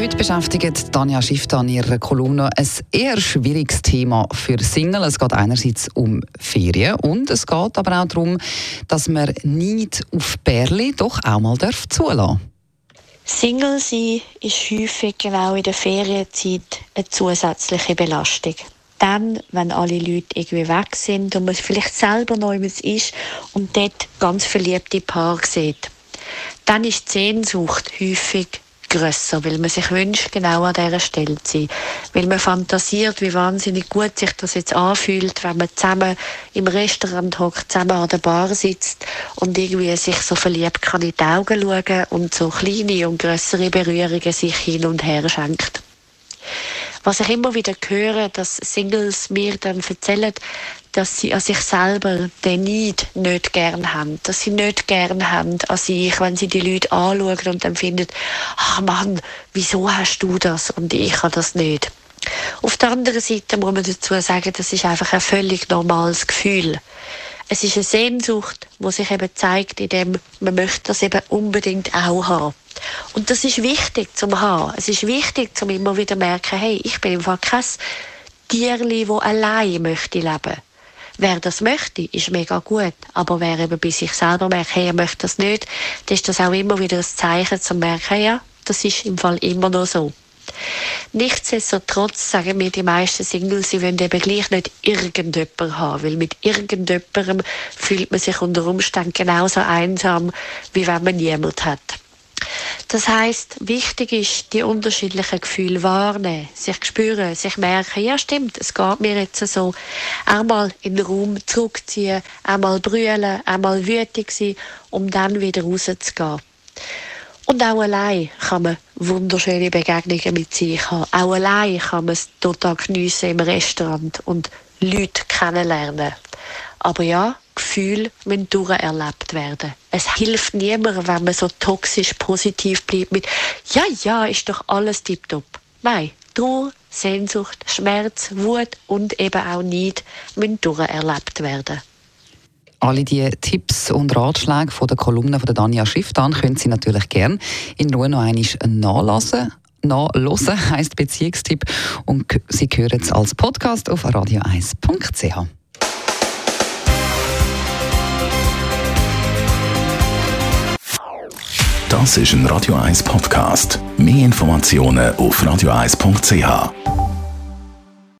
heute beschäftigt Tanja Schifftan in ihrer Kolumne ein eher schwieriges Thema für Single. Es geht einerseits um Ferien und es geht aber auch darum, dass man nicht auf Bärli doch auch mal darf zulassen Single sein ist häufig genau in der Ferienzeit eine zusätzliche Belastung. Dann, wenn alle Leute irgendwie weg sind und man vielleicht selber neu ist und dort ganz verliebte Paare sieht, dann ist die Sehnsucht häufig grösser, weil man sich wünscht, genau an dieser Stelle zu sein. Weil man fantasiert, wie wahnsinnig gut sich das jetzt anfühlt, wenn man zusammen im Restaurant hockt, zusammen an der Bar sitzt und irgendwie sich so verliebt kann in die Augen schauen und so kleine und größere Berührungen sich hin und her schenkt. Was ich immer wieder höre, dass Singles mir dann erzählen, dass sie an sich selber den Neid nicht gern haben. Dass sie nicht gern haben an sich, wenn sie die Leute anschauen und dann finden, ach Mann, wieso hast du das und ich habe das nicht. Auf der anderen Seite muss man dazu sagen, das ist einfach ein völlig normales Gefühl. Es ist eine Sehnsucht, die sich eben zeigt, indem man möchte das eben unbedingt auch haben. Und das ist wichtig zum haben. Es ist wichtig, zum immer wieder merken, hey, ich bin einfach kein Tierli, wo allein möchte leben. Wer das möchte, ist mega gut. Aber wer eben bei sich selber merkt, hey, er möchte das nicht, dann ist das auch immer wieder ein Zeichen zum merken, ja, das ist im Fall immer noch so. Nichtsdestotrotz sagen mir die meisten Singles, sie wollen eben gleich nicht irgendjemanden haben, weil mit irgendjemandem fühlt man sich unter Umständen genauso einsam, wie wenn man niemand hat. Das heißt, wichtig ist, die unterschiedlichen Gefühle wahrnehmen, sich spüren, sich merken, ja stimmt, es geht mir jetzt so. Einmal in den Raum zurückziehen, einmal brüllen, einmal wütig sein, um dann wieder rauszugehen. Und auch allein kann man wunderschöne Begegnungen mit sich haben. Auch allein kann man es total geniessen im Restaurant und Leute kennenlernen. Aber ja, Gefühle müssen durcherlebt werden. Es hilft niemandem, wenn man so toxisch positiv bleibt mit «Ja, ja, ist doch alles tiptop». Nein, Trauer, Sehnsucht, Schmerz, Wut und eben auch Neid müssen durcherlebt werden. Alle die Tipps und Ratschläge von der Kolumne von der Dania Schifftan können Sie natürlich gerne in Ruhe noch einmal nachlesen. Nachlesen heisst Beziehungstipp und Sie hören es als Podcast auf radio1.ch. Das ist ein Radio 1 Podcast. Mehr Informationen auf radio1.ch.